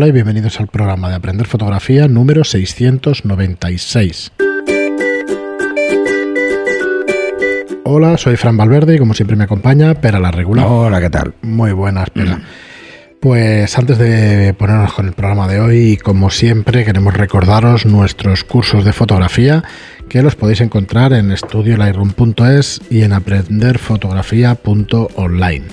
Hola y bienvenidos al programa de Aprender Fotografía número 696. Hola, soy Fran Valverde y como siempre me acompaña Pera la Regular. Hola, ¿qué tal? Muy buenas, Pera. Pues antes de ponernos con el programa de hoy, como siempre, queremos recordaros nuestros cursos de fotografía que los podéis encontrar en estudiolightroom.es y en aprenderfotografía.online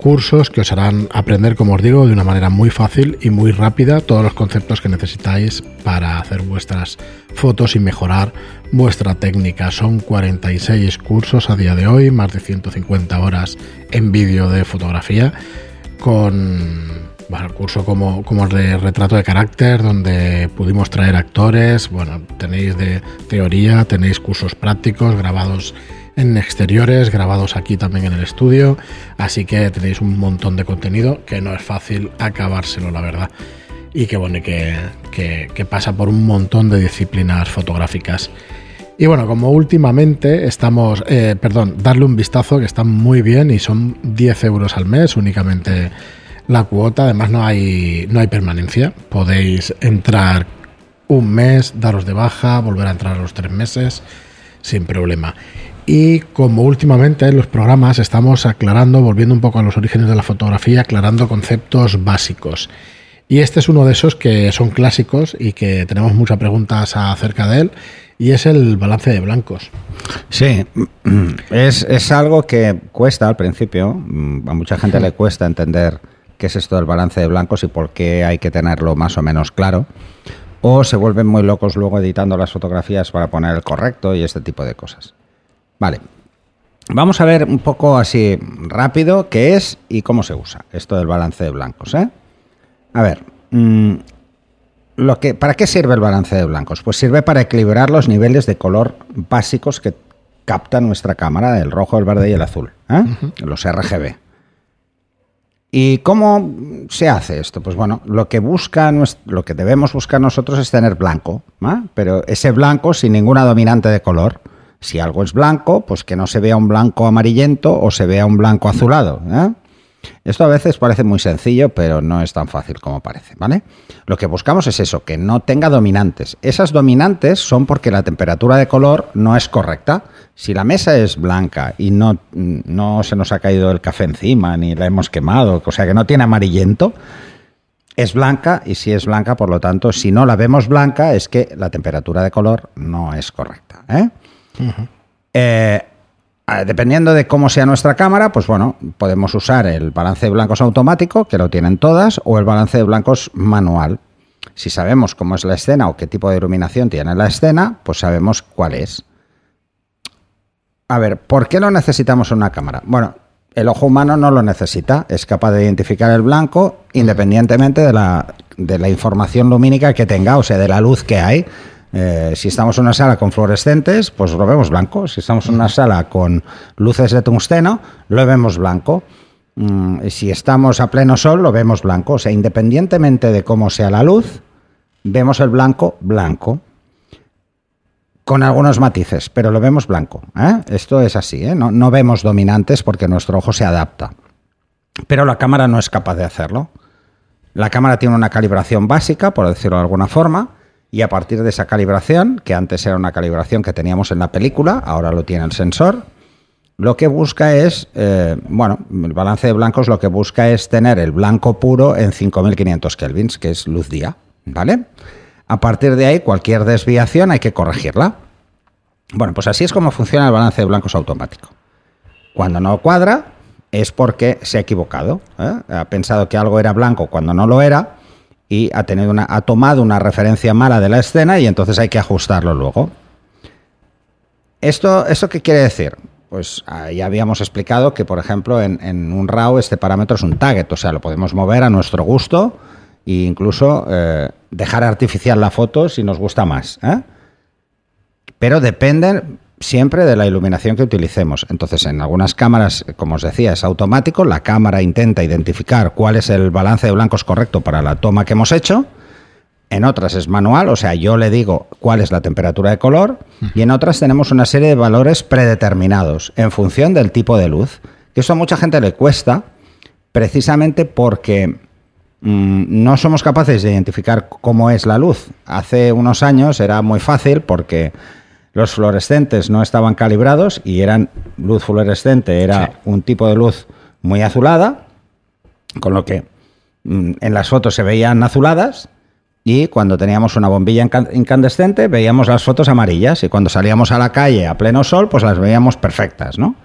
cursos que os harán aprender, como os digo, de una manera muy fácil y muy rápida todos los conceptos que necesitáis para hacer vuestras fotos y mejorar vuestra técnica. Son 46 cursos a día de hoy, más de 150 horas en vídeo de fotografía, con bueno, curso como, como el de retrato de carácter, donde pudimos traer actores, bueno, tenéis de teoría, tenéis cursos prácticos grabados en exteriores, grabados aquí también en el estudio, así que tenéis un montón de contenido que no es fácil acabárselo, la verdad. Y que bueno, que, que, pasa por un montón de disciplinas fotográficas. Y bueno, como últimamente estamos, eh, perdón, darle un vistazo que están muy bien y son 10 euros al mes únicamente la cuota. Además no hay, no hay permanencia. Podéis entrar un mes, daros de baja, volver a entrar a los tres meses sin problema. Y como últimamente en los programas estamos aclarando, volviendo un poco a los orígenes de la fotografía, aclarando conceptos básicos. Y este es uno de esos que son clásicos y que tenemos muchas preguntas acerca de él, y es el balance de blancos. Sí, es, es algo que cuesta al principio, a mucha gente le cuesta entender qué es esto del balance de blancos y por qué hay que tenerlo más o menos claro. O se vuelven muy locos luego editando las fotografías para poner el correcto y este tipo de cosas. Vale. Vamos a ver un poco así rápido qué es y cómo se usa esto del balance de blancos. ¿eh? A ver, mm, lo que, ¿para qué sirve el balance de blancos? Pues sirve para equilibrar los niveles de color básicos que capta nuestra cámara, el rojo, el verde y el azul, ¿eh? los RGB. ¿Y cómo se hace esto? Pues bueno, lo que busca, lo que debemos buscar nosotros es tener blanco, ¿eh? pero ese blanco sin ninguna dominante de color. Si algo es blanco, pues que no se vea un blanco amarillento o se vea un blanco azulado. ¿eh? Esto a veces parece muy sencillo, pero no es tan fácil como parece, ¿vale? Lo que buscamos es eso, que no tenga dominantes. Esas dominantes son porque la temperatura de color no es correcta. Si la mesa es blanca y no, no se nos ha caído el café encima ni la hemos quemado, o sea que no tiene amarillento, es blanca y si es blanca, por lo tanto, si no la vemos blanca es que la temperatura de color no es correcta. ¿eh? Eh, dependiendo de cómo sea nuestra cámara, pues bueno, podemos usar el balance de blancos automático, que lo tienen todas, o el balance de blancos manual. Si sabemos cómo es la escena o qué tipo de iluminación tiene la escena, pues sabemos cuál es. A ver, ¿por qué lo necesitamos una cámara? Bueno, el ojo humano no lo necesita, es capaz de identificar el blanco independientemente de la, de la información lumínica que tenga, o sea, de la luz que hay. Eh, si estamos en una sala con fluorescentes, pues lo vemos blanco. Si estamos en una sala con luces de tungsteno, lo vemos blanco. Mm, si estamos a pleno sol, lo vemos blanco. O sea, independientemente de cómo sea la luz, vemos el blanco blanco. Con algunos matices, pero lo vemos blanco. ¿eh? Esto es así, ¿eh? no, no vemos dominantes porque nuestro ojo se adapta. Pero la cámara no es capaz de hacerlo. La cámara tiene una calibración básica, por decirlo de alguna forma, y a partir de esa calibración, que antes era una calibración que teníamos en la película, ahora lo tiene el sensor, lo que busca es, eh, bueno, el balance de blancos lo que busca es tener el blanco puro en 5500 kelvins, que es luz día, ¿vale? A partir de ahí, cualquier desviación hay que corregirla. Bueno, pues así es como funciona el balance de blancos automático. Cuando no cuadra, es porque se ha equivocado. ¿eh? Ha pensado que algo era blanco cuando no lo era y ha, tenido una, ha tomado una referencia mala de la escena y entonces hay que ajustarlo luego. ¿Esto, ¿Esto qué quiere decir? Pues ah, ya habíamos explicado que, por ejemplo, en, un RAW este parámetro es un target, o sea, lo podemos mover a nuestro gusto e incluso eh, dejar artificial la foto si nos gusta más. ¿eh? Pero depende siempre de la iluminación que utilicemos. Entonces, en algunas cámaras, como os decía, es automático. La cámara intenta identificar cuál es el balance de blancos correcto para la toma que hemos hecho. En otras es manual, o sea, yo le digo cuál es la temperatura de color. Y en otras tenemos una serie de valores predeterminados en función del tipo de luz. Que eso a mucha gente le cuesta, precisamente porque mm, no somos capaces de identificar cómo es la luz. Hace unos años era muy fácil porque los fluorescentes no estaban calibrados y eran luz fluorescente, era un tipo de luz muy azulada, con lo que mm, en las fotos se veían azuladas y cuando teníamos una bombilla incandescente veíamos las fotos amarillas y cuando salíamos a la calle a pleno sol pues las veíamos perfectas, ¿no?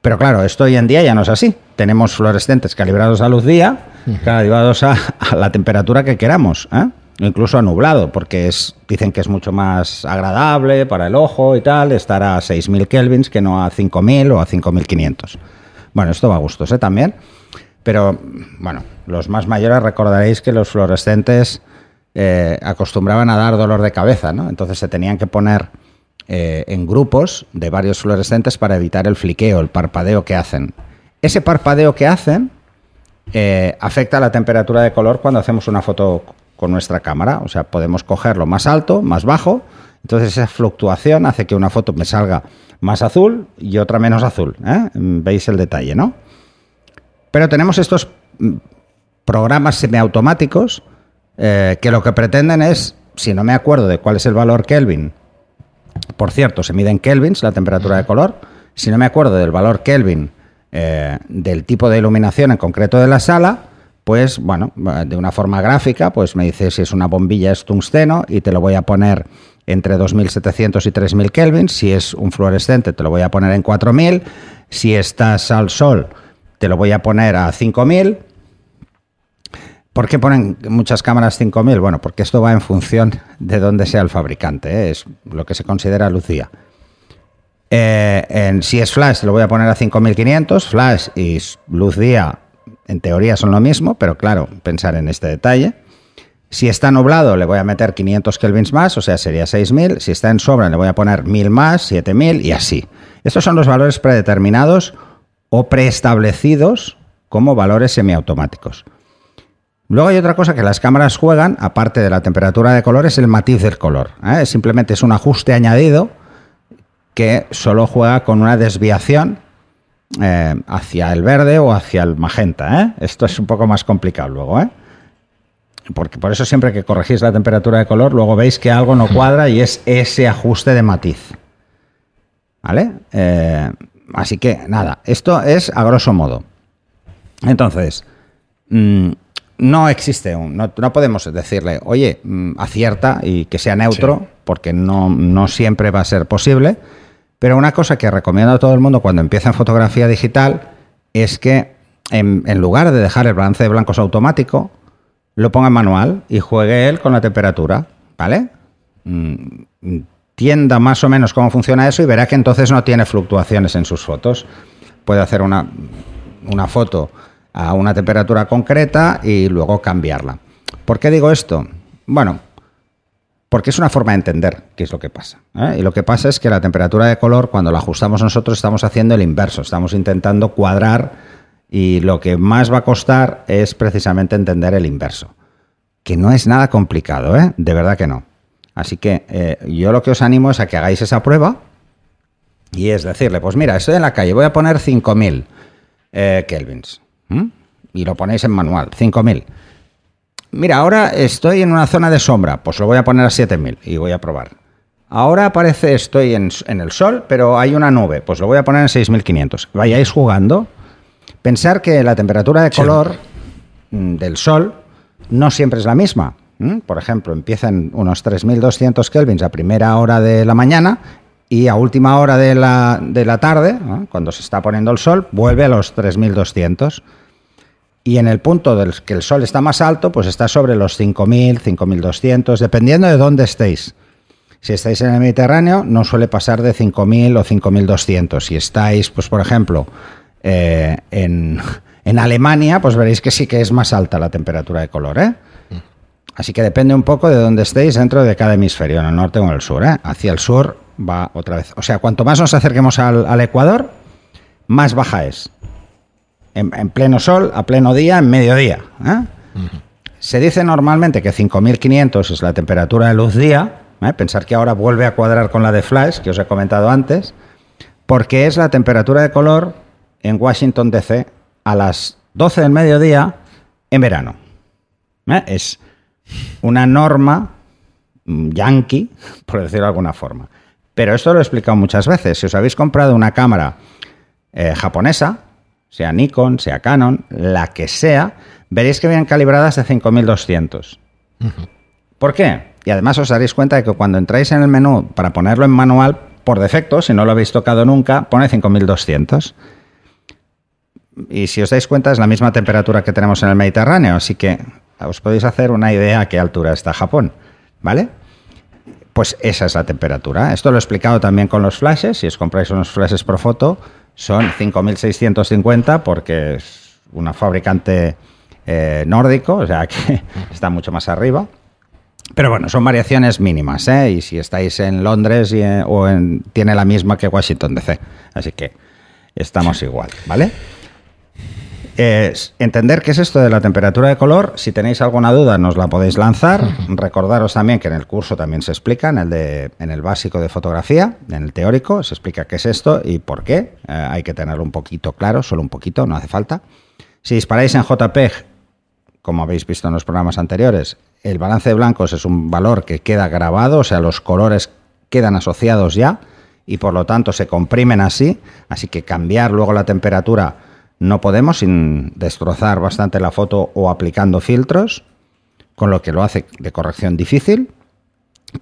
Pero claro, esto hoy en día ya no es así. Tenemos fluorescentes calibrados a luz día, calibrados a, a la temperatura que queramos. ¿eh? Incluso a nublado, porque es, dicen que es mucho más agradable para el ojo y tal estar a 6.000 kelvins que no a 5.000 o a 5.500. Bueno, esto va a gustos ¿eh? también, pero bueno, los más mayores recordaréis que los fluorescentes eh, acostumbraban a dar dolor de cabeza, ¿no? Entonces se tenían que poner eh, en grupos de varios fluorescentes para evitar el fliqueo, el parpadeo que hacen. Ese parpadeo que hacen afecta a la temperatura de color cuando hacemos una foto con nuestra cámara. O sea, podemos cogerlo más alto, más bajo. Entonces esa fluctuación hace que una foto me salga más azul y otra menos azul. ¿eh? Veis el detalle, ¿no? Pero tenemos estos mm, programas semiautomáticos eh, que lo que pretenden es, si no me acuerdo de cuál es el valor Kelvin, por cierto, se mide en kelvins la temperatura de color, si no me acuerdo del valor Kelvin eh, del tipo de iluminación en concreto de la sala, pues bueno, de una forma gráfica, pues me dice si es una bombilla es tungsteno y te lo voy a poner entre 2700 y 3000 kelvin, si es un fluorescente te lo voy a poner en 4000, si estás al sol te lo voy a poner a 5000. ¿Por qué ponen muchas cámaras 5000? Bueno, porque esto va en función de dónde sea el fabricante, ¿eh? es lo que se considera lucía. Eh, en, si es flash, lo voy a poner a 5500, flash y luz día en teoría son lo mismo, pero claro, pensar en este detalle. Si está nublado, le voy a meter 500 kelvins más, o sea, sería 6000. Si está en sobra, le voy a poner 1000 más, 7000 y así. Estos son los valores predeterminados o preestablecidos como valores semiautomáticos. Luego hay otra cosa que las cámaras juegan, aparte de la temperatura de color, es el matiz del color. ¿eh? Simplemente es un ajuste añadido que solo juega con una desviación eh, hacia el verde o hacia el magenta. ¿eh? Esto es un poco más complicado luego. ¿eh? Porque por eso siempre que corregís la temperatura de color, luego veis que algo no cuadra y es ese ajuste de matiz. ¿Vale? así que nada, esto es a grosso modo. Entonces, mm, no existe un. No, podemos decirle, oye, mm, acierta y que sea neutro, porque no, no siempre va a ser posible. Pero una cosa que recomiendo a todo el mundo cuando empieza en fotografía digital es que en, lugar de dejar el balance de blancos automático, lo ponga en manual y juegue él con la temperatura, ¿vale? Mm, tienda más o menos cómo funciona eso y verá que entonces no tiene fluctuaciones en sus fotos. Puede hacer una, una foto a una temperatura concreta y luego cambiarla. ¿Por qué digo esto? Bueno, porque es una forma de entender qué es lo que pasa. ¿eh? Y lo que pasa es que la temperatura de color, cuando la ajustamos nosotros, estamos haciendo el inverso, estamos intentando cuadrar y lo que más va a costar es precisamente entender el inverso, que no es nada complicado, ¿eh? de verdad que no. Así que eh, yo lo que os animo es a que hagáis esa prueba y es decirle, pues mira, estoy en la calle, voy a poner 5000 kelvins y lo ponéis en manual, 5000 mira, ahora estoy en una zona de sombra, pues lo voy a poner a 7000 y voy a probar. Ahora aparece, estoy en, el sol, pero hay una nube, pues lo voy a poner en 6500. Vayáis jugando. Pensar que la temperatura de color mm, del sol no siempre es la misma. Por ejemplo, empieza en unos 3200 kelvins a primera hora de la mañana y a última hora de la, de la tarde, cuando se está poniendo el sol, vuelve a los 3200 y en el punto del que el sol está más alto, pues está sobre los 5.000, 5.200, dependiendo de dónde estéis. Si estáis en el Mediterráneo, no suele pasar de 5.000 o 5.200. Si estáis, pues por ejemplo, eh, en, Alemania, pues veréis que sí que es más alta la temperatura de color. ¿eh? Así que depende un poco de dónde estéis dentro de cada hemisferio, en el norte o en el sur. ¿eh? Hacia el sur va otra vez. O sea, cuanto más nos acerquemos al, al Ecuador, más baja es en, pleno sol, a pleno día, en mediodía. ¿eh? Se dice normalmente que 5500 es la temperatura de luz día, ¿eh? pensar que ahora vuelve a cuadrar con la de flash, que os he comentado antes, porque es la temperatura de color en Washington DC a las 12 del mediodía en verano. ¿Eh? Es una norma mm, yankee, por decirlo de alguna forma. Pero esto lo he explicado muchas veces. Si os habéis comprado una cámara eh, japonesa, sea Nikon, sea Canon, la que sea, veréis que vienen calibradas de 5200. ¿Por qué? Y además os daréis cuenta de que cuando entráis en el menú para ponerlo en manual, por defecto, si no lo habéis tocado nunca, pone 5200. Y si os dais cuenta, es la misma temperatura que tenemos en el Mediterráneo, así que os podéis hacer una idea a qué altura está Japón, ¿vale? Pues esa es la temperatura. Esto lo he explicado también con los flashes. Si os compráis unos flashes por foto, son 5650 porque es una fabricante eh, nórdico, o sea que está mucho más arriba. Pero bueno, son variaciones mínimas, ¿eh? Y si estáis en Londres y, o en, tiene la misma que Washington DC. Así que estamos igual, ¿vale? Es entender qué es esto de la temperatura de color. Si tenéis alguna duda, nos la podéis lanzar. Recordaros también que en el curso también se explica, en el, de, en el básico de fotografía, en el teórico, se explica qué es esto y por qué. Eh, hay que tenerlo un poquito claro, solo un poquito, no hace falta. Si disparáis en JPEG, como habéis visto en los programas anteriores, el balance de blancos es un valor que queda grabado, o sea, los colores quedan asociados ya y por lo tanto se comprimen así, así que cambiar luego la temperatura no podemos sin destrozar bastante la foto o aplicando filtros, con lo que lo hace de corrección difícil.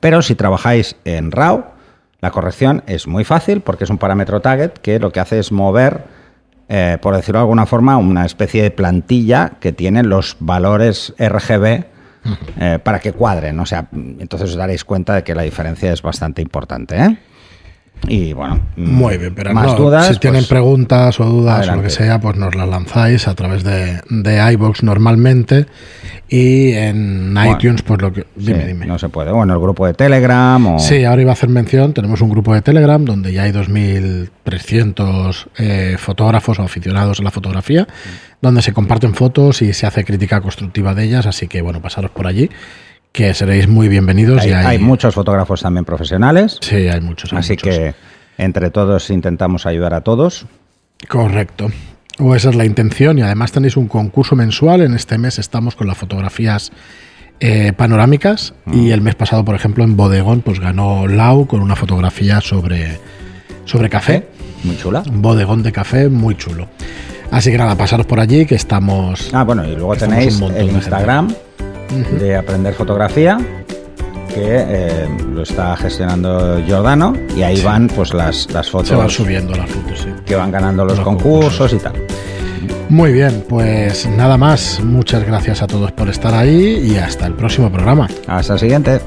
Pero si trabajáis en RAW, la corrección es muy fácil porque es un parámetro target que lo que hace es mover, eh, por decirlo de alguna forma, una especie de plantilla que tiene los valores RGB eh, para que cuadren. O sea, entonces os daréis cuenta de que la diferencia es bastante importante. ¿eh? Y bueno, muy bien, pero más dudas. Si tienen pues, preguntas o dudas o lo que sea, pues nos las lanzáis a través de, de iBox normalmente y en iTunes, pues lo que. Dime, dime. No se puede. Bueno, el grupo de Telegram. O... Sí, ahora iba a hacer mención. Tenemos un grupo de Telegram donde ya hay 2.300 eh, fotógrafos o aficionados a la fotografía, donde se comparten fotos y se hace crítica constructiva de ellas. Así que, bueno, pasaros por allí que seréis muy bienvenidos. Hay, y hay... muchos fotógrafos también profesionales. Sí, hay muchos. así muchos. que entre todos intentamos ayudar a todos. Correcto. O esa es la intención y además tenéis un concurso mensual. En este mes estamos con las fotografías eh, panorámicas mm. y el mes pasado, por ejemplo, en Bodegón, pues ganó Lau con una fotografía sobre, sobre café. Muy chula. Un bodegón de café muy chulo. Así que nada, pasaros por allí que estamos... Ah, bueno, y luego tenéis el Instagram. Gente de aprender fotografía que eh, lo está gestionando Giordano y ahí sí. van pues las, las fotos se van subiendo las fotos sí. que van ganando los, los concursos, concursos. y tal. Muy bien pues nada más. Muchas gracias a todos por estar ahí y hasta el próximo programa. Hasta el siguiente